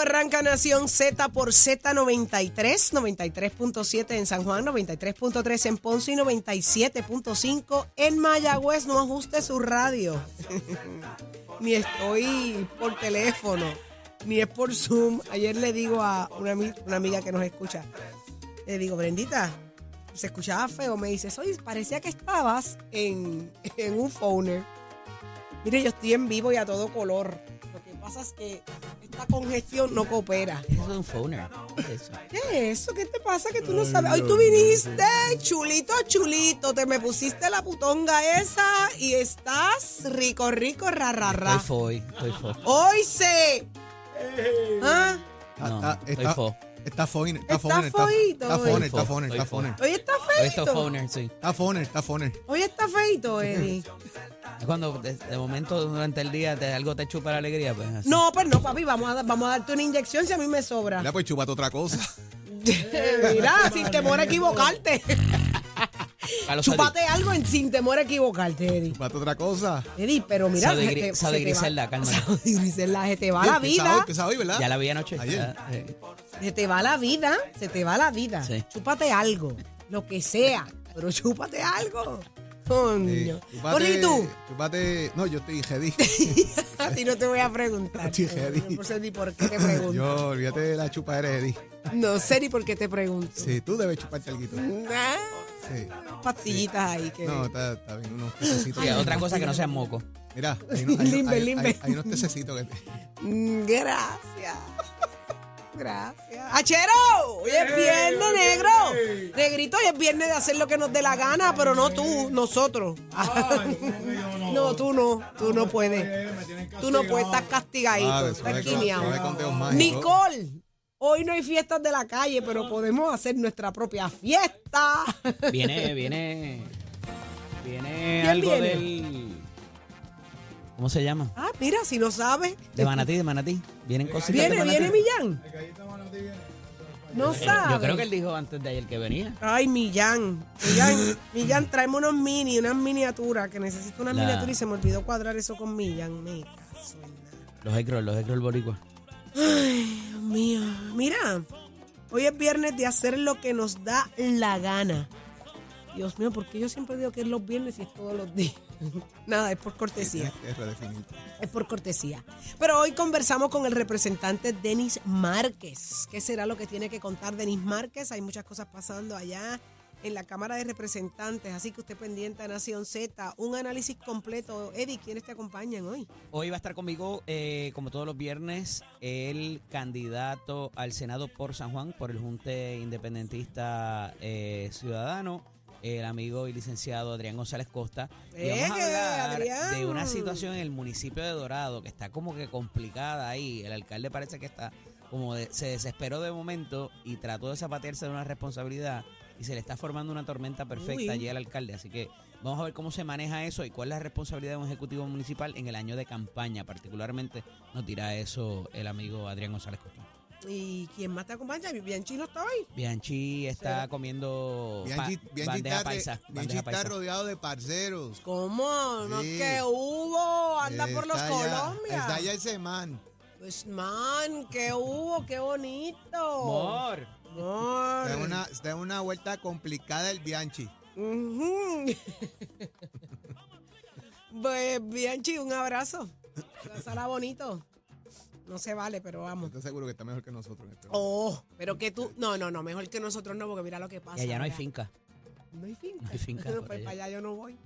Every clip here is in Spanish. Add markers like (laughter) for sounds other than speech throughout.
Arranca Nación Z por Z93, 93.7 en San Juan, 93.3 en Ponce y 97.5 en Mayagüez. No ajuste su radio. (laughs) ni estoy por teléfono, ni es por Zoom. Ayer le digo a una, ami- una amiga que nos escucha, le digo, Brendita, se escuchaba feo. Me dice, oye, parecía que estabas en, en un phoner. Mire, yo estoy en vivo y a todo color. Pasa es que esta congestión no coopera. Eso es un phoner. ¿Qué es eso? ¿Qué es eso? ¿Qué te pasa que tú no sabes? Hoy tú viniste, chulito, chulito, te me pusiste la putonga esa y estás rico, rico, ra, ra, ra. Estoy fo hoy, estoy fo. Hoy se... ¿Ah? No, Está- estoy está- fo. Está foner, está Está foner, está foito está hoy. foner, está Fo, foner, está. Hoy está feito. phoner, sí. Está foner, está foner. Hoy está feito, Eddie. Es cuando de, de momento durante el día te- algo te chupa la alegría, pues así. No, pues no, papi, vamos a, vamos a darte una inyección si a mí me sobra. Mira, pues chúpate otra cosa. (laughs) Mira, sin temor a equivocarte. (laughs) Chúpate algo en- sin temor a equivocarte, Eddie. Chúpate otra cosa. Eddie, pero mira. Saudi Gri- Griselda, cálmate. Saudi Griselda, se te va la empieza vida. hoy, empieza hoy, ¿verdad? Ya la vi anoche. Ayer. Ah, eh. Se te va la vida. Se te va la vida. Sí. Chúpate algo. Lo que sea. Pero chúpate algo. Sí, Coño. ¿y tú? Chúpate. No, yo estoy (laughs) ready. A ti no te voy a preguntar. (laughs) Estoy. No sé ni por qué te (laughs) pregunto. yo, olvídate de la chupa eres ready. No sé ni por qué te pregunto. Sí, tú debes chuparte algo. Ah, Sí. pastillitas ahí que. No, está, está bien, unos pececitos. Sí, otra cosa que no sea moco. Mira, hay, unos- hay, Limbe, hay- limbe. hay- hay unos tececitos que te... Mm, Gracias. Gracias. ¡Achero! Hoy es viernes, negro. Negrito, hoy es viernes de hacer lo que nos dé la gana, pero no tú, nosotros. (laughs) no, tú no. Tú no puedes. Tú no puedes, estás castigadito. Suave, Estás quineado. Nicole, hoy no hay fiestas de la calle, pero podemos hacer nuestra propia fiesta. Viene, viene. Viene ¿Quién algo viene? del. ¿Cómo se llama? Ah, mira, si no sabes. De Manatí, de Manatí. Vienen cositas. Viene, de Manatí. viene Millán. No Eh, sabe. Yo creo que él dijo antes de ayer que venía. Ay, Millán. Millán, Millán, tráeme unos mini, unas miniaturas, que necesito una La- miniatura y se me olvidó cuadrar eso con Millán. Me caso en nada. Los egros, los egros boricua. Dios mío. Mira, hoy es viernes de hacer lo que nos da la gana. Dios mío, porque yo siempre digo que es los viernes y es todos los días. (laughs) Nada, es por cortesía. Es por cortesía. Pero hoy conversamos con el representante Denis Márquez. ¿Qué será lo que tiene que contar Denis Márquez? Hay muchas cosas pasando allá en la Cámara de Representantes, así que usted pendiente a Nación Z. Un análisis completo. Eddie, ¿quiénes te acompañan hoy? Hoy va a estar conmigo, eh, como todos los viernes, el candidato al Senado por San Juan, por el Junte Independentista eh, Ciudadano, el amigo y licenciado Adrián González Costa. Y vamos ¡Eh, a hablar Adrián! de una situación en el municipio de Dorado que está como que complicada ahí. El alcalde parece que está como de- se desesperó de momento y trató de zapatearse de una responsabilidad y se le está formando una tormenta perfecta Uy. allí al alcalde. Así que vamos a ver cómo se maneja eso y cuál es la responsabilidad de un ejecutivo municipal en el año de campaña. Particularmente nos dirá eso el amigo Adrián González Costa. ¿Y quién más te acompaña? Bianchi no está hoy. Bianchi está comiendo pa- Bianchi, Bianchi bandeja está, paisa. Bianchi bandeja está paisa. rodeado de parceros. ¿Cómo? ¿No Sí. que hubo? Anda por los Colombia. Está allá ese man. Pues man, ¿qué hubo? ¡Qué bonito! Amor. Amor. Está en una, está en una vuelta complicada el Bianchi. Ujú. (laughs) pues Bianchi, un abrazo. Pásala bonito. No se vale, pero vamos. Estoy seguro que está mejor que nosotros. en este Oh, pero que tú. No, no, no, mejor que nosotros no, porque mira lo que pasa. Y allá no hay allá. finca. No hay finca. No hay finca (laughs) No, pues allá. para allá yo no voy.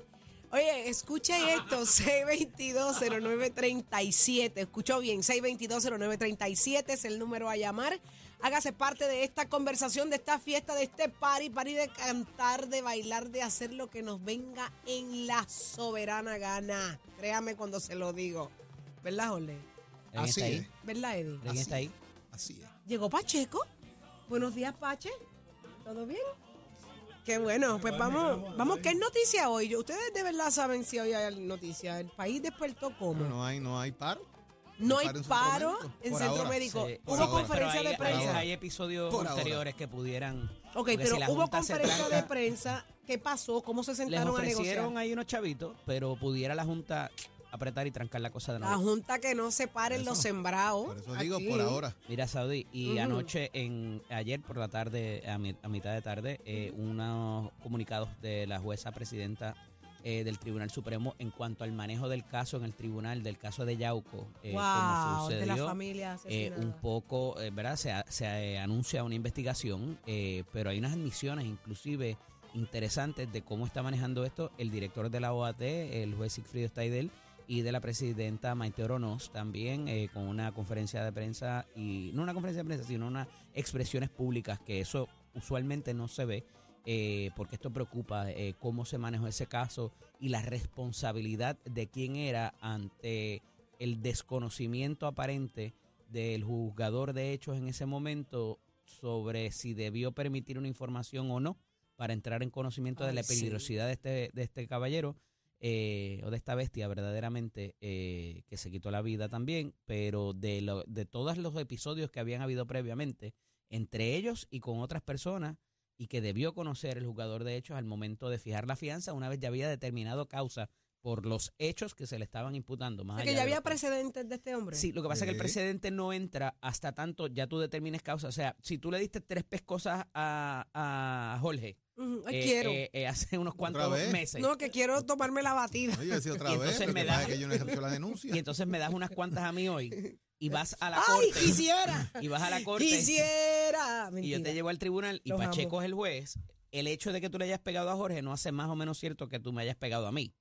Oye, escuche esto, (laughs) 622-0937. Escuchó bien, 622-0937 es el número a llamar. Hágase parte de esta conversación, de esta fiesta, de este party, party de cantar, de bailar, de hacer lo que nos venga en la soberana gana. Créame cuando se lo digo. ¿Verdad, Jorge? ¿Alguien Así está ahí? es. ¿Verdad, Eddie? ¿Alguien está ahí? Así es. ¿Llegó Pacheco? Buenos días, Pache. ¿Todo bien? Qué bueno, pues vamos, vamos, ¿qué es noticia hoy? Yo- Ustedes de verdad saben si hoy hay noticia. El país despertó No, como. no hay, no hay paro. No hay paro en centro paro médico, en por centro ahora. médico. Sí, Hubo ahora. conferencia Pero de hay, prensa. Hay, hay episodios Por ahora. que pudieran. ok, porque pero si la hubo Junta se conferencia de tranca, prensa. ¿Qué pasó? ¿Cómo se Les sentaron a ofrecieron negociar? ahí unos chavitos, pero pudiera la Junta apretar y trancar la cosa de La nuevo. junta que no separen Por los eso- sembrados. Por eso digo, aquí. por ahora. Mira, Saudi, y anoche, en ayer por la tarde, a, mi- a mitad de tarde, eh, unos comunicados de la jueza presidenta eh, del Tribunal Supremo en cuanto al manejo del caso en el tribunal, del caso de Yauco, eh, como wow, de la sucedió. familia eh, asesinada. un poco, eh, ¿verdad? Se, a- se eh, anuncia una investigación, eh, pero hay unas admisiones inclusive interesantes de cómo está manejando esto el director de la OAT, el juez Sigfrido Staidel, y de la presidenta Maite Oronos también, eh, con una conferencia de prensa, y no una conferencia de prensa, sino unas expresiones públicas, que eso usualmente no se ve, eh, porque esto preocupa eh, cómo se manejó ese caso y la responsabilidad de quién era ante el desconocimiento aparente del juzgador de hechos en ese momento sobre si debió permitir una información o no para entrar en conocimiento de la sí. peligrosidad de este, de este caballero eh, o de esta bestia verdaderamente eh, que se quitó la vida también, pero de, lo- de todos los episodios que habían habido previamente, entre ellos y con otras personas, y que debió conocer el jugador de hechos al momento de fijar la fianza una vez ya había determinado causa por los hechos que se le estaban imputando. Más O sea, allá que ya había precedentes de este hombre. Sí, lo que pasa es que el precedente no entra hasta tanto ya tú determines causa. O sea, si tú le diste tres pescosas a, a Jorge ay, eh, quiero. eh, eh, hace unos cuantos meses no, que quiero tomarme la batida. Oye, decía otra (laughs) Y vez, entonces me que da- pasa es que yo no ejerció la denuncia. y entonces me das unas cuantas a mí hoy y vas a la (laughs) ¡Ay, corte quisiera! y vas a la corte ¡Quisiera! y yo te llevo al tribunal y Los amo. Pacheco es el juez. El hecho de que tú le hayas pegado a Jorge no hace más o menos cierto que tú me hayas pegado a mí.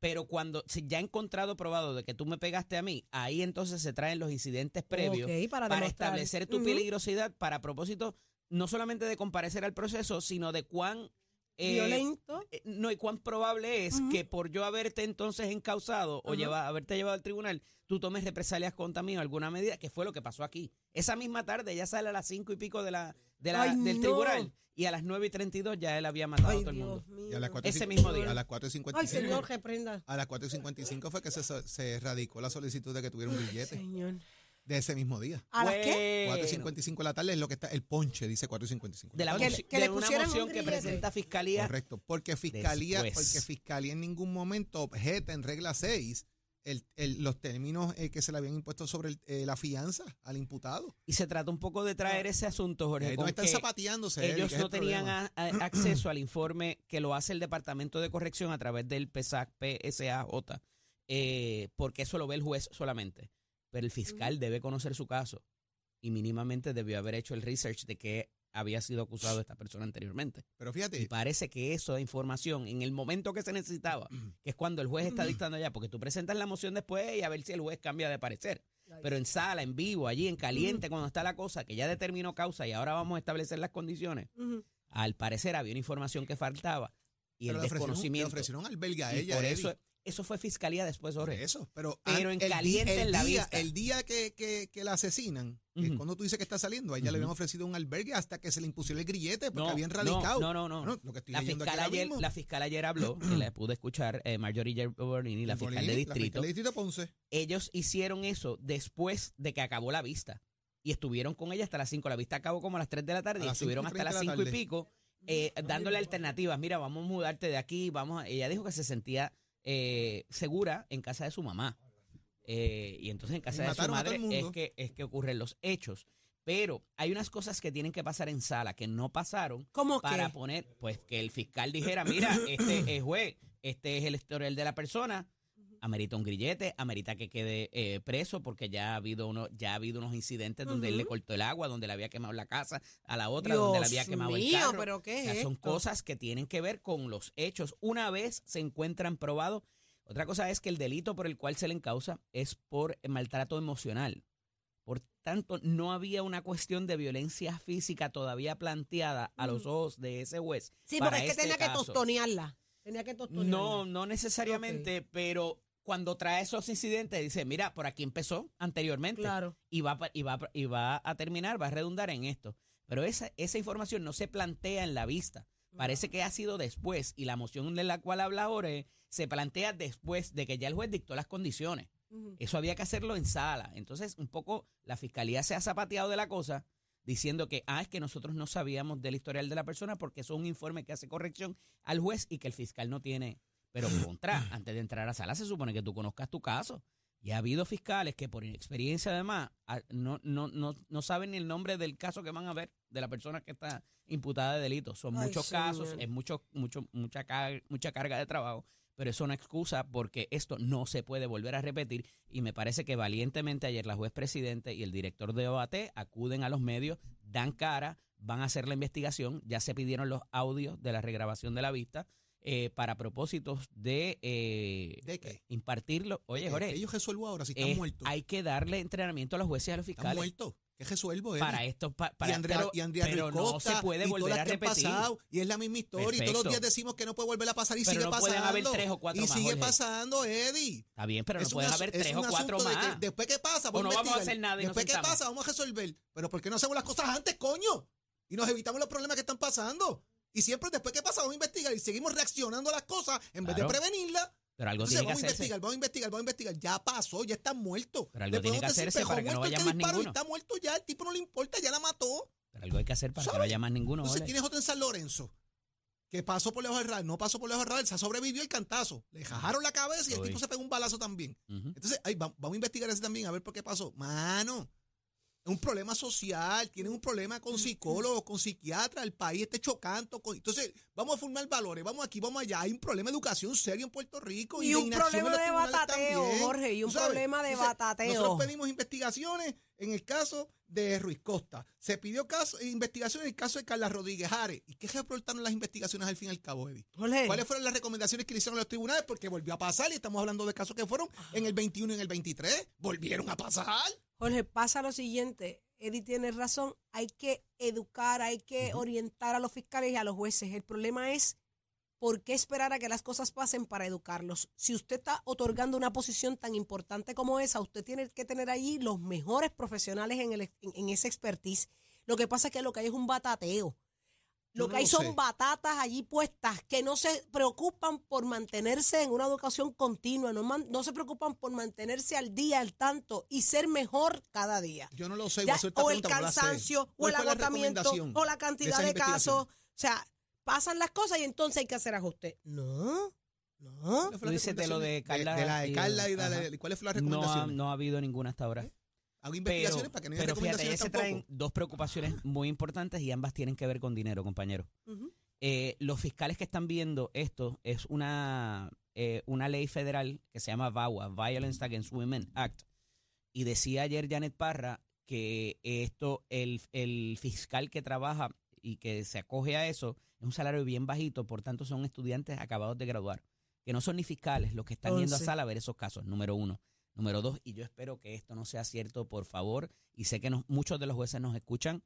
Pero cuando si ya he encontrado probado de que tú me pegaste a mí, ahí entonces se traen los incidentes previos para, establecer tu peligrosidad para propósito no solamente de comparecer al proceso, sino de cuán eh, Violento. eh, no y cuán probable es que por yo haberte entonces encausado o Ajá. lleva- haberte llevado al tribunal, tú tomes represalias contra mí o alguna medida, que fue lo que pasó aquí. Esa misma tarde ella sale a las cinco y pico de la, de la- Ay, del no. tribunal y a las 9 y 32 ya él había matado a todo el mundo. Dios mío. Y a las 4 y Ese mismo día. A las 4 y Ay, 55. señor, reprenda. A las 4 y 55 fue que se, se radicó la solicitud de que tuviera un billete Señor. De ese mismo día. ¿A las qué? 4 y Bueno. 55 de la tarde es lo que está, el ponche dice 4 y 55. de la Que- moci- que de le una un que presenta fiscalía Correcto, porque fiscalía, Después. porque fiscalía en ningún momento objeta en regla 6 el, el- los términos eh, que se le habían impuesto sobre el- eh, la fianza al imputado. y se trata un poco de traer ese asunto, Jorge, Eh, no están que zapateándose. Ellos no el tenían problema. a- a- (clears throat) acceso al informe que lo hace el Departamento de Corrección a través del PESAC, PSAJ, eh, porque eso lo ve el juez solamente. Pero el fiscal debe conocer su caso y mínimamente debió haber hecho el research de que había sido acusado esta persona anteriormente. Pero Y fíjate, parece que eso de información, en el momento que se necesitaba, (clears throat) que es cuando el juez está dictando ya, porque tú presentas la moción después y a ver si el juez cambia de parecer. Pero en sala, en vivo, allí en caliente, cuando está la cosa, que ya determinó causa y ahora vamos a establecer las condiciones, al parecer había una información que faltaba y pero el le ofrecieron, le desconocimiento. ofrecieron albergue a y por eso, eso fue fiscalía después, Jorge. eso, pero, Pero en el caliente el en la día, vista. El día que, que, que la asesinan, que Ujú. cuando tú dices que está saliendo, a ella le habían ofrecido un albergue hasta que se le impusiera el grillete porque No, habían no, radicado. no, no, no. Bueno, lo que estoy La fiscal, ayer, la fiscal ayer habló, que la pude escuchar, eh, Marjorie Gerbolini, la fiscal de distrito. La fiscal de distrito Ponce. ellos hicieron eso después de que acabó la vista. Y estuvieron con ella hasta las 5. La vista acabó como a las 3 de la tarde y estuvieron 5 y hasta las 30 5 de y pico eh, dándole alternativas. Mira, vamos a mudarte de aquí. vamos a- Ella dijo que se sentía eh, segura en casa de su mamá. Eh, y entonces en casa Y de su madre es que, es que ocurren los hechos. Pero hay unas cosas que tienen que pasar en sala que no pasaron ¿Cómo para poner, pues que el fiscal dijera, mira, este es juez, este es el historial de la persona, amerita un grillete, amerita que quede eh, preso porque ya ha habido uno, ya ha habido unos incidentes donde él le cortó el agua, donde le había quemado la casa, a la otra donde le había quemado el carro. pero ¿qué O sea, son esto? cosas que tienen que ver con los hechos. Una vez se encuentran probados. Otra cosa es que el delito por el cual se le encausa es por maltrato emocional. Por tanto, no había una cuestión de violencia física todavía planteada a los ojos de ese juez. Sí, porque es que este tenía que tostonearla. Tenía que tostonearla. No, no necesariamente, pero cuando trae esos incidentes dice, mira, por aquí empezó anteriormente Claro. y va, y, va, y va a terminar, va a redundar en esto. Pero esa, esa información no se plantea en la vista. Parece que ha sido después y la moción de la cual habla ahora se plantea después de que ya el juez dictó las condiciones. Eso había que hacerlo en sala. Entonces, un poco la fiscalía se ha zapateado de la cosa diciendo que, ah, es que nosotros no sabíamos del historial de la persona porque eso es un informe que hace corrección al juez y que el fiscal no tiene. Pero contra, antes de entrar a sala se supone que tú conozcas tu caso. Y ha habido fiscales que por inexperiencia además no, no, no, no saben ni el nombre del caso que van a ver, de la persona que está imputada de delito. Son Ay, muchos casos, es mucho, mucho, mucha, car- mucha carga de trabajo, pero eso no excusa porque esto no se puede volver a repetir. Y me parece que valientemente ayer la juez presidente y el director de OAT acuden a los medios, dan cara, van a hacer la investigación, ya se pidieron los audios de la regrabación de la vista. Eh, para propósitos de, eh, ¿De qué? impartirlo. Oye, Que- Jorge, que ellos resuelvo ahora si están muertos. hay que darle entrenamiento a los jueces y a los Están fiscales. muertos. ¿Qué resuelvo, Eddie? Para esto, pa- para, y Andrea, pero, y Andrea pero no se puede volver a que repetir. pasado, y es la misma historia. Y todos los días decimos que no puede volver a pasar y Pero sigue no pasando. pueden haber tres o cuatro y más, sigue Jorge. pasando, Eddie. Está bien, pero no Es pueden haber es tres o cuatro asunto de que más. después qué pasa, O no vamos a hacer nada y Después qué sentamos. pasa, vamos a resolver. Pero ¿por qué no hacemos las cosas antes, coño? Y nos evitamos los problemas que están pasando. Y siempre después qué pasa, vamos a investigar y seguimos reaccionando a las cosas en vez de prevenirlas. Pero algo Entonces tiene que vamos a investigar, vamos a investigar, vamos a investigar. Ya pasó, ya está muerto. Pero algo tiene que decir, hacerse "Pejo para que no vaya más disparó y ninguno". Está muerto ya, el tipo no le importa, ya la mató. Pero algo hay que hacer para que no haya más ninguno. Entonces tienes otro en San Lorenzo, que pasó por lejos del radar, no pasó por lejos del radar, se sobrevivió el cantazo. Le jajaron la cabeza y el Uy. tipo se pegó un balazo también. Entonces, ay, va- vamos a investigar ese también, a ver por qué pasó. Mano, un problema social, tienen un problema con psicólogos, con psiquiatras, el país está chocando. con- entonces, vamos a formar valores, vamos aquí, vamos allá. Hay un problema de educación serio en Puerto Rico. Y, Y un problema de batateo, también, Jorge, y un problema de Entonces, batateo. Nosotros pedimos investigaciones en el caso de Ruiz Costa. Se pidió caso, investigaciones en el caso de Carla Rodríguez Ares. ¿Y qué reportaron las investigaciones al fin y al cabo, Eddie? Jorge, ¿Cuáles fueron las recomendaciones que le hicieron los tribunales? Porque volvió a pasar y estamos hablando de casos que fueron en el 21 y en el 23. Volvieron a pasar. Jorge, pasa lo siguiente. Eddie tiene razón. Hay que educar, hay que orientar a los fiscales y a los jueces. El problema es por qué esperar a que las cosas pasen para educarlos. Si usted está otorgando una posición tan importante como esa, usted tiene que tener allí los mejores profesionales en, el, en, en esa expertise. Lo que pasa es que lo que hay es un batateo. Lo que hay son sé. batatas allí puestas que no se preocupan por mantenerse en una educación continua, no, man- no se preocupan por mantenerse al día, al tanto y ser mejor cada día. Yo no lo sé. Ya, o el cansancio, o ¿Cuál el agotamiento, o la cantidad de, investigación? casos. O sea, pasan las cosas y entonces hay que hacer ajuste. No, no. ¿Cuál fue Tú dices de lo de? Carla De, la de y- Carla y de la de- ¿Cuál fue la No ha, recomendación? no ha habido ninguna hasta ahora. Hago investigaciones Pero, para que no haya pero fíjate, recomendaciones se tampoco. traen dos preocupaciones muy importantes y ambas tienen que ver con dinero, compañero. Eh, los fiscales que están viendo esto es una, eh, una ley federal que se llama VAWA, Violence Against Women Act. Y decía ayer Janet Parra que esto, el, el fiscal que trabaja y que se acoge a eso, es un salario bien bajito, por tanto son estudiantes acabados de graduar, que no son ni fiscales los que están yendo a sala a ver esos casos, número uno. Número dos, y yo espero que esto no sea cierto, por favor, y sé que nos- muchos de los jueces nos escuchan,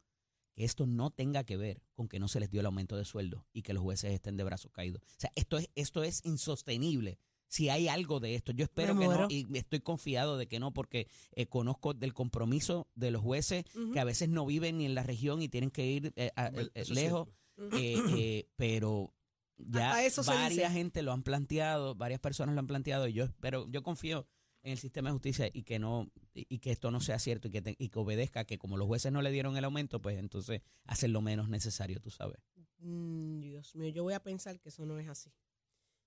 que esto no tenga que ver con que no se les dio el aumento de sueldo y que los jueces estén de brazos caídos. O sea, esto es, esto es insostenible. Si hay algo de esto, yo espero que no, y estoy confiado de que no, porque eh, conozco del compromiso de los jueces que a veces no viven ni en la región y tienen que ir eh, a- eh, lejos, eh, eh, pero ya eso se varias gente lo han planteado, varias personas lo han planteado y yo espero, yo confío en el sistema de justicia y que no y y que esto no sea cierto y que, te- y que obedezca que como los jueces no le dieron el aumento, pues entonces hacen lo menos necesario, tú sabes. Mm, Dios mío, yo voy a pensar que eso no es así.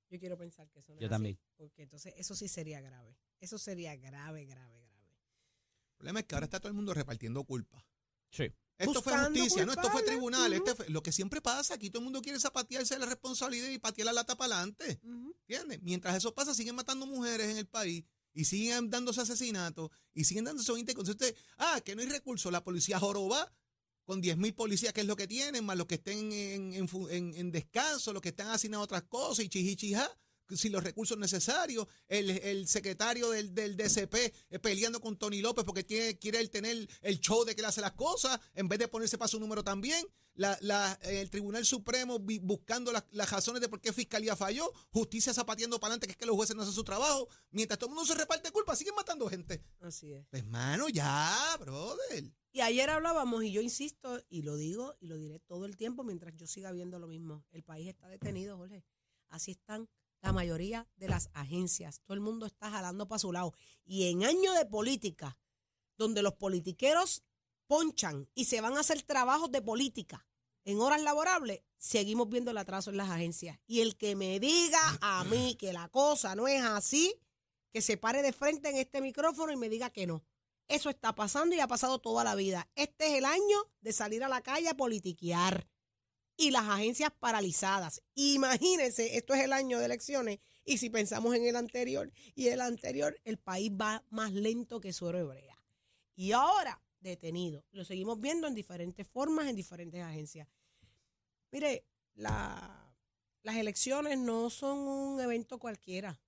Yo quiero pensar que eso no Yo es también. así. Porque entonces eso sí sería grave. Eso sería grave, grave, grave. El problema es que ahora está todo el mundo repartiendo culpa. Sí. Esto fue justicia, no, esto fue tribunal. Ujú. este fue- lo que siempre pasa, aquí todo el mundo quiere zapatearse de la responsabilidad y patear la lata para adelante. Ujú. ¿Entiendes? Mientras eso pasa, siguen matando mujeres en el país y siguen dándose asesinatos y siguen dándose 20 cosas. Usted, ah, que no hay recursos. La policía joroba con 10 mil policías, que es lo que tienen, más los que estén en, descanso, los que están a otras cosas y chijichija sin los recursos necesarios, el, el secretario del, del DCP eh, peleando con Tony López porque tiene, quiere él tener el show de que le hace las cosas, en vez de ponerse para su número también, la, la- el Tribunal Supremo buscando las, las razones de por qué Fiscalía falló, justicia zapateando para adelante, que es que los jueces no hacen su trabajo, mientras todo el mundo se reparte culpa, siguen matando gente. Así es. Pues, mano, ya, brother. Y ayer hablábamos, y yo insisto, y lo digo y lo diré todo el tiempo mientras yo siga viendo lo mismo. El país está detenido, Jorge. Así están la mayoría de las agencias. Todo el mundo está jalando para su lado. Y en año de política, donde los politiqueros ponchan y se van a hacer trabajos de política, en horas laborables, seguimos viendo el atraso en las agencias. Y el que me diga a mí que la cosa no es así, que se pare de frente en este micrófono y me diga que no. Eso está pasando y ha pasado toda la vida. Este es el año de salir a la calle a politiquear y las agencias paralizadas. Imagínense, esto es el año de elecciones y si pensamos en el anterior y el anterior, el país va más lento que suero hebrea. Y ahora, detenido. Lo seguimos viendo en diferentes formas, en diferentes agencias. Mire, la- las elecciones no son un evento cualquiera.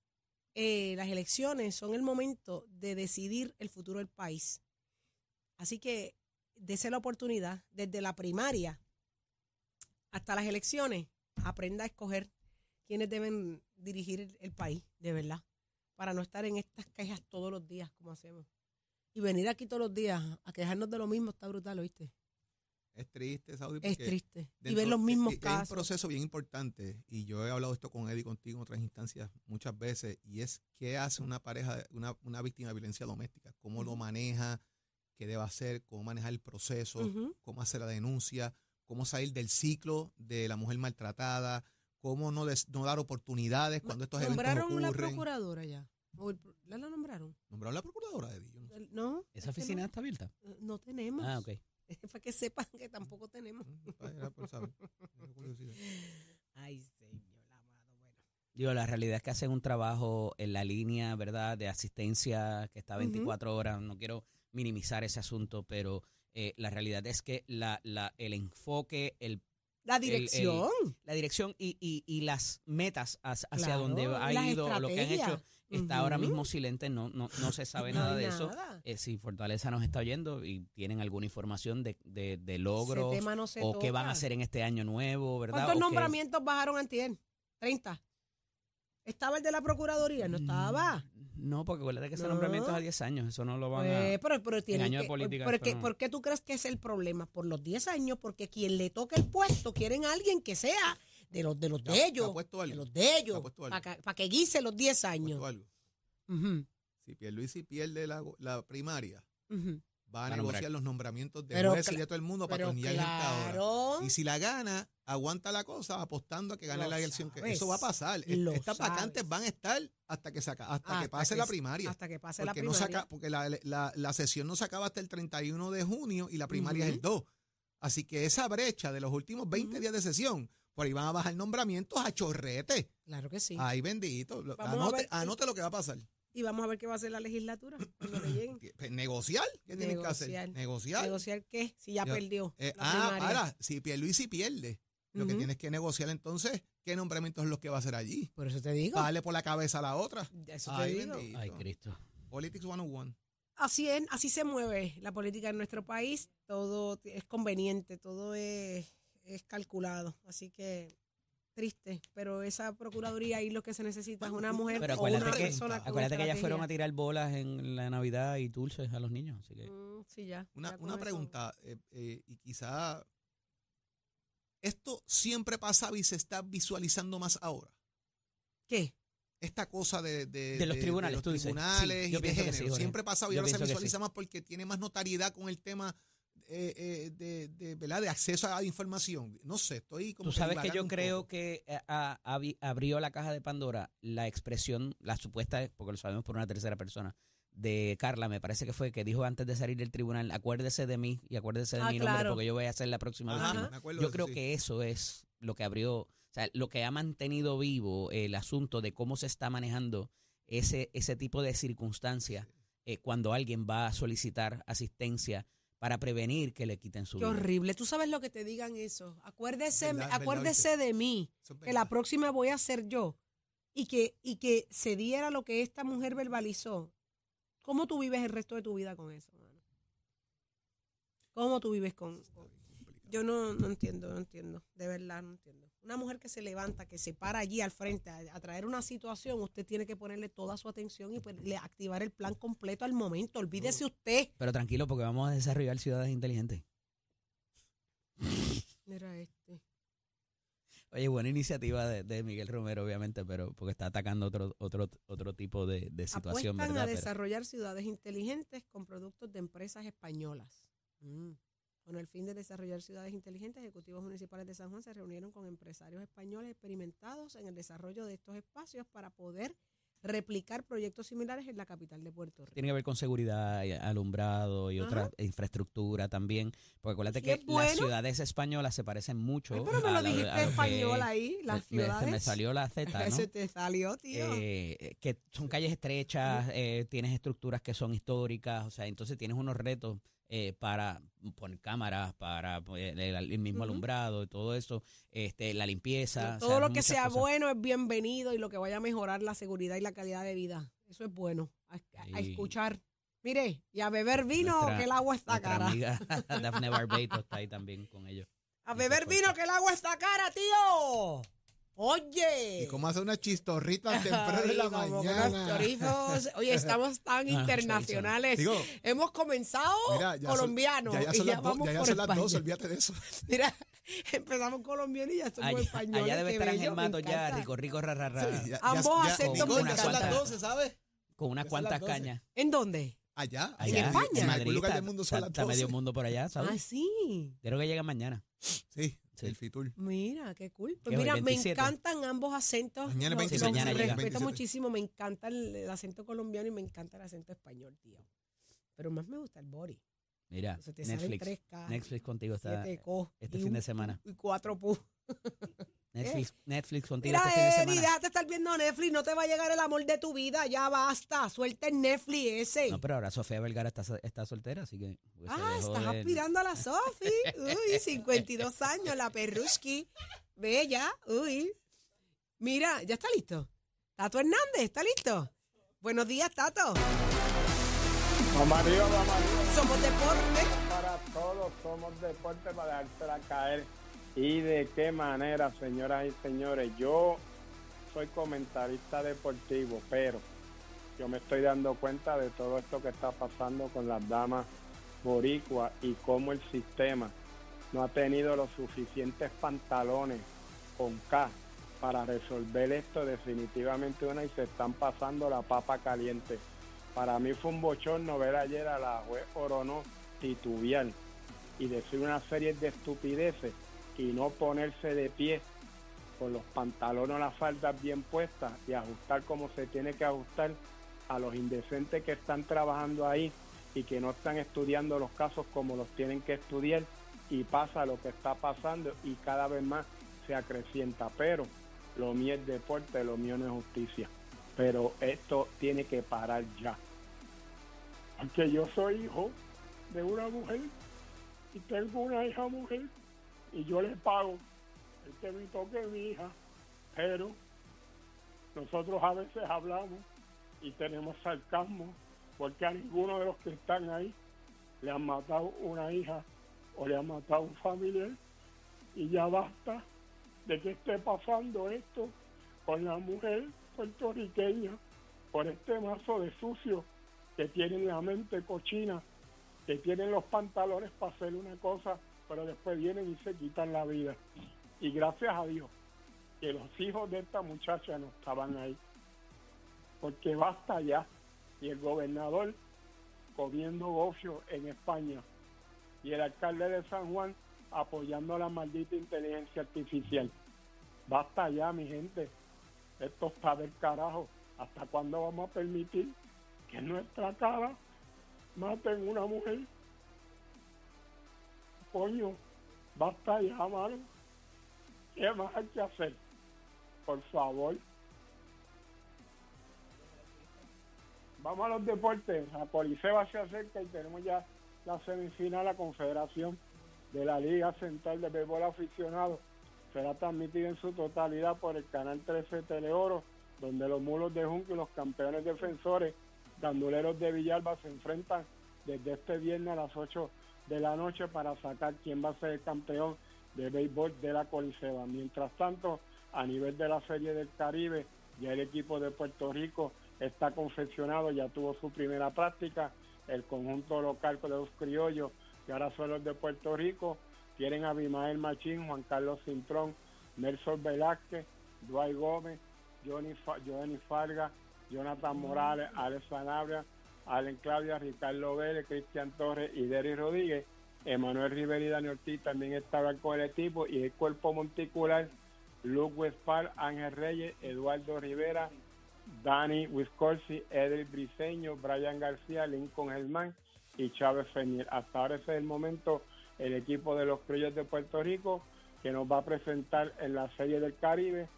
Eh, las elecciones son el momento de decidir el futuro del país. Así que dese la oportunidad desde la primaria hasta las elecciones, aprenda a escoger quiénes deben dirigir el, el país, de verdad, para no estar en estas quejas todos los días como hacemos. Y venir aquí todos los días a quejarnos de lo mismo está brutal, ¿oíste? Es triste, Saudi, Es triste. Y ver los mismos y- y Hay un casos. proceso bien importante, y yo he hablado esto con Eddie contigo en otras instancias muchas veces, y es qué hace una pareja, una, una víctima de violencia doméstica, cómo lo maneja, qué debe hacer, cómo manejar el proceso, cómo hacer la denuncia, cómo salir del ciclo de la mujer maltratada, cómo no, des- no dar oportunidades cuando estos eventos ¿Nombraron la ocurren. procuradora ya? ¿O el pro- ¿La, la nombraron? ¿Nombraron la procuradora, Eddie? Yo no sé. El- No. ¿Esa es oficina no, está abierta? no tenemos. Ah, ok. (laughs) Para que sepan que tampoco tenemos. Era por saber. Era curiosidad. Ay, señor amado. Bueno. Digo, la realidad es que hacen un trabajo en la línea, ¿verdad? De asistencia que está Ujú. 24 horas. No quiero minimizar ese asunto, pero eh, la realidad es que la, la, el enfoque, el, La el- dirección. la dirección y, y, y las metas hacia, hacia Claro, donde ha ido, lo que han hecho, está ahora mismo silente. No, no, no se sabe No nada de eso. Eh, si Fortaleza nos está oyendo y tienen alguna información de, de, de logros no o qué van a hacer en este año nuevo, ¿verdad? ¿Cuántos O qué- nombramientos bajaron antier? 30. ¿Estaba el de la Procuraduría? No estaba. No, porque acuérdate que ese No. nombramiento es a 10 años. Eso no lo van Pues, a. pero, pero año de política, pero esto que- no. ¿Por qué tú crees que es el problema? Por los 10 años, porque quien le toque el puesto quieren a alguien que sea de los de, los ¿Te ha- de ellos. De los de ¿Te ellos. Para que, pa' que guise los 10 ¿Puesto años. algo? Ujú, Si Pierluisi pierde la, la primaria. Va a negociar los nombramientos de jueces y de todo el mundo para Pero atornillar gente ahora. Y si la gana, aguanta la cosa apostando a que gane Lo la elección. que eso va a pasar. E- Estas vacantes van a estar hasta que, saca, hasta que pase que la primaria. Hasta que pase la porque no primaria. saca, porque la, la- la sesión no se acaba hasta el 31 de junio y la primaria es el Ujú. 2. Así que esa brecha de los últimos 20 Ujú. días de sesión, por ahí van a bajar nombramientos a chorrete. Claro que sí. Ay, bendito. Anote, ver- anote lo que va a pasar. Y vamos a ver qué va a hacer la legislatura cuando le lleguen. (coughs) Pues, Negociar. ¿Qué tienen que hacer? Negociar. ¿Negociar qué? Si ya Yo- perdió Eh, la ah, primaria. para, si Pierluisi pierde, lo que tienes que negociar entonces, ¿qué nombramientos es los que va a hacer allí? Por eso te digo. Dale por la cabeza a la otra. Eso te Ay, digo. bendito. Ay, Cristo. Politics 101. Así es, así se mueve la política en nuestro país. Todo es conveniente, todo es, es calculado. Así que triste, pero esa procuraduría ahí lo que se necesita es una mujer Pero o una acuérdate que, persona con acuérdate que ellas fueron a tirar bolas en la Navidad y dulces a los niños. Así que. Mm, sí, ya. Una, ya una pregunta, eh, eh, y quizá esto siempre pasaba y se está visualizando más ahora. ¿Qué? Esta cosa de, de, De los tribunales, los tú dices. tribunales Sí, y de pienso que sí, género. Siempre pasaba y Yo ahora se visualiza sí. más porque tiene más notariedad con el tema eh, eh, de, de, ¿verdad? de acceso a la información. No sé, estoy como Tú sabes que yo creo poco. que eh, a- abrió la caja de Pandora la expresión, la supuesta, porque lo sabemos por una tercera persona, de Carla, me parece que fue, que dijo antes de salir del tribunal, acuérdese de mí y acuérdese de Ah, mi nombre porque yo voy a ser la próxima Ajá, víctima. acuerdo Yo creo sí. que eso es lo que abrió, o sea, lo que ha mantenido vivo el asunto de cómo se está manejando ese, ese tipo de circunstancias eh, cuando alguien va a solicitar asistencia para prevenir que le quiten su Qué vida. horrible. Tú sabes lo que te digan eso. Acuérdese, Verdad, verdad, acuérdese de mí. Que la próxima voy a ser yo y que, y que se diera lo que esta mujer verbalizó, ¿cómo tú vives el resto de tu vida con eso, mano? ¿Cómo tú vives con...? con- Yo no, no entiendo, no entiendo, de verdad no entiendo. Una mujer que se levanta, que se para allí al frente a, a traer una situación, usted tiene que ponerle toda su atención y pues, le- activar el plan completo al momento. Olvídese usted. Pero tranquilo, porque vamos a desarrollar ciudades inteligentes. (laughs) Mira este. Oye, buena iniciativa de, de Miguel Romero, obviamente, pero porque está atacando otro otro otro tipo de, de situación, Apuestan ¿verdad? a desarrollar ciudades inteligentes con productos de empresas españolas. Mm. Con el fin de desarrollar ciudades inteligentes, ejecutivos municipales de San Juan se reunieron con empresarios españoles experimentados en el desarrollo de estos espacios para poder replicar proyectos similares en la capital de Puerto Rico. Tiene que ver con seguridad, alumbrado y otra infraestructura también. Porque acuérdate Sí, que bueno. las ciudades españolas se parecen mucho. Ay, pero me lo dijiste que- español ahí, las me- me- ciudades. Se me salió la (laughs) Z, ¿no? Se te salió, tío. Eh, que son calles estrechas, eh, tienes estructuras que son históricas, o sea, entonces tienes unos retos eh, para poner cámaras, para pues, el, el mismo Ujú. alumbrado y todo eso, este, la limpieza. Todo sea, lo que sea cosas. bueno es bienvenido y lo que vaya a mejorar la seguridad y la calidad de vida. Eso es bueno. A, a- a Sí. escuchar. Mire, y a beber vino Nuestra- que el agua está cara. amiga (laughs) Daphne Barbato está ahí también con ellos. A beber vino que el agua está cara, tío. Oye. Y cómo hace unas chistorritas (laughs) temprano en la como mañana. chorizos. Oye, (laughs) estamos tan Ah, internacionales. Digo, Hemos comenzado mira, ya son- colombianos ya, y son ya las, vamos ya, ya por son las dos, olvídate de eso. Mira, (laughs) empezamos colombiano y ya somos Allá, españoles. allá debe estar bello, Ángel Mato ya, rico, rico, ra, ra, ra, Sí, ya- Ambos ya- acentos Nicole, me ya son las encantan. 12, ¿sabes? con unas cuantas 12. cañas. ¿En dónde? Allá, Allá, ¿En España? En Madrid, lugar está- del mundo son está- las está 12. medio mundo por allá, Ah, ¿sabes? sí. Creo que llegan mañana. Sí, Sí. el Fitur. Mira, qué cool. Pues ¿Qué hoy, mira, me 27? encantan ambos acentos. Mañana Los- 27, los mañana llega. respeto 27. muchísimo. Me encanta el, el acento colombiano y me encanta el acento español, tío. Pero más me gusta el body. Mira, Se te salen Netflix. 3K, Netflix contigo está. 7K este fin de semana. Y 4 pu. (laughs) Netflix, Netflix contigo Mira, este fin de semana. déjate estar viendo Netflix. No te va a llegar el amor de tu vida. Ya basta. Suelta el Netflix ese. No, pero ahora Sofía Vergara está, está soltera, así que. pues, Ah, estás de- aspirando a la Sofi. (laughs) Uy, 52 años, la perrushki. Bella. Uy. Mira, ¿ya está listo? Tato Hernández, ¿está listo? Buenos días, Tato. Vamos arriba, vamos arriba. Somos deporte. Para todos somos deporte para dejársela caer. Y de qué manera, señoras y señores. Yo soy comentarista deportivo, pero yo me estoy dando cuenta de todo esto que está pasando con las damas boricuas y cómo el sistema no ha tenido los suficientes pantalones con K para resolver esto definitivamente una y se están pasando la papa caliente. Para mí fue un bochorno ver ayer a la juez Orono titubear y decir una serie de estupideces y no ponerse de pie con los pantalones o las faldas bien puestas y ajustar como se tiene que ajustar a los indecentes que están trabajando ahí y que no están estudiando los casos como los tienen que estudiar y pasa lo que está pasando y cada vez más se acrecienta. Pero lo mío es deporte, lo mío no es justicia. Pero esto tiene que parar ya. Porque yo soy hijo de una mujer y tengo una hija mujer y yo le pago el que me toque mi hija, pero nosotros a veces hablamos y tenemos sarcasmo porque a ninguno de los que están ahí le han matado una hija o le han matado un familiar y ya basta de que esté pasando esto con la mujer puertorriqueña por este mazo de sucio que tienen la mente cochina, que tienen los pantalones para hacer una cosa, pero después vienen y se quitan la vida. Y gracias a Dios que los hijos de esta muchacha no estaban ahí, porque basta ya. Y el gobernador comiendo gofio en España y el alcalde de San Juan apoyando la maldita inteligencia artificial. Basta ya, mi gente. Esto está del carajo. ¿Hasta cuándo vamos a permitir que en nuestra cara maten una mujer? Coño, basta ya, mano. ¿Qué más hay que hacer? Por favor. Vamos a los deportes. La Coliseba se acerca y tenemos ya la semifinal, la confederación de la Liga Central de Béisbol Aficionado. Será transmitida en su totalidad por el canal 13 Teleoro, donde los mulos de Junco y los campeones defensores ganduleros de Villalba se enfrentan desde este viernes a las 8 de la noche para sacar quién va a ser el campeón de béisbol de la Coliseba. Mientras tanto, a nivel de la Serie del Caribe, ya el equipo de Puerto Rico está confeccionado, ya tuvo su primera práctica, el conjunto local de los criollos, que ahora son los de Puerto Rico, tienen a Abimael Machín, Juan Carlos Cintrón, Nelson Velázquez, Dwight Gómez, Johnny, Johnny Farga, Jonathan Morales, Alex Sanabria, Allen Claudia, Ricardo Vélez, Cristian Torres y Derry Rodríguez. Emanuel Rivera y Dani Ortiz también estaban con el equipo y el cuerpo monticular, Luke Westphal, Ángel Reyes, Eduardo Rivera, Dani Wiscorsi, Edel Briseño, Brian García, Lincoln Germán y Chávez Fenier. Hasta ahora ese es el momento el equipo de los Criollos de Puerto Rico que nos va a presentar en la Serie del Caribe.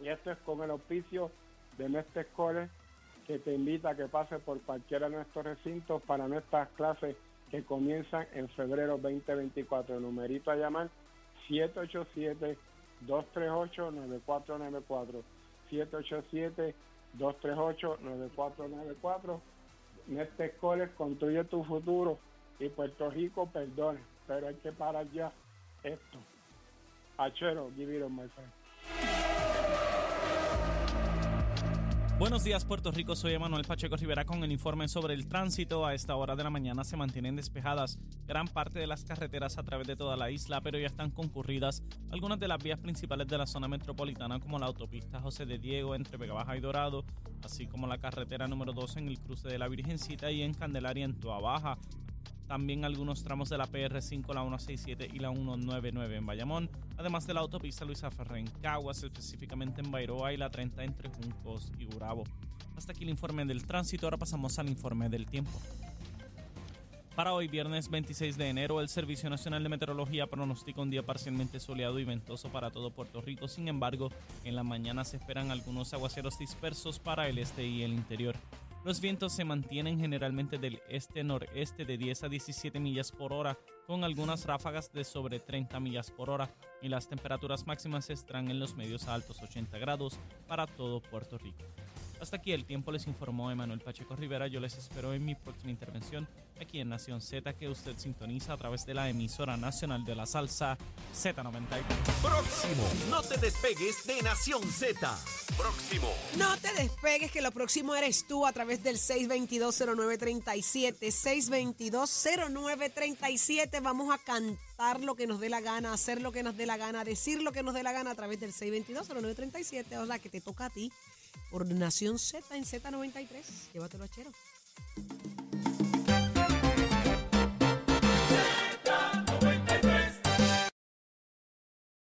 Y esto es con el auspicio de Mestre College que te invita a que pases por cualquiera de nuestros recintos para nuestras clases que comienzan en febrero 2024. El numerito a llamar 787-238-9494. 787-238-9494. Mestre College construye tu futuro y Puerto Rico perdona, pero hay que parar ya esto. Achero, give it my friend. Buenos días Puerto Rico, soy Emanuel Pacheco Rivera con el informe sobre el tránsito. A esta hora de la mañana se mantienen despejadas gran parte de las carreteras a través de toda la isla, pero ya están concurridas algunas de las vías principales de la zona metropolitana como la autopista José de Diego entre Vega Baja y Dorado, así como la carretera número 2 en el cruce de la Virgencita y en Candelaria en Tua Baja. También algunos tramos de la PR5, la 167 y la 199 en Bayamón, además de la autopista Luisa Ferrer en Caguas, específicamente en Bairoa y la 30 entre Juncos y Gurabo. Hasta aquí el informe del tránsito, ahora pasamos al informe del tiempo. Para hoy, viernes 26 de enero, el Servicio Nacional de Meteorología pronostica un día parcialmente soleado y ventoso para todo Puerto Rico. Sin embargo, en la mañana se esperan algunos aguaceros dispersos para el este y el interior. Los vientos se mantienen generalmente del este-noreste de 10 a 17 millas por hora, con algunas ráfagas de sobre 30 millas por hora, y las temperaturas máximas estarán en los medios a altos 80 grados para todo Puerto Rico. Hasta aquí el tiempo les informó Emanuel Pacheco Rivera. Yo les espero en mi próxima intervención aquí en Nación Z que usted sintoniza a través de la emisora nacional de la salsa Z93. Próximo. No te despegues de Nación Z. Próximo. No te despegues, que lo próximo eres tú a través del 6220937. 6220937. Vamos a cantar lo que nos dé la gana, hacer lo que nos dé la gana, decir lo que nos dé la gana a través del 6220937. O sea, que te toca a ti por Nación Z en Z93. Llévatelo a chero.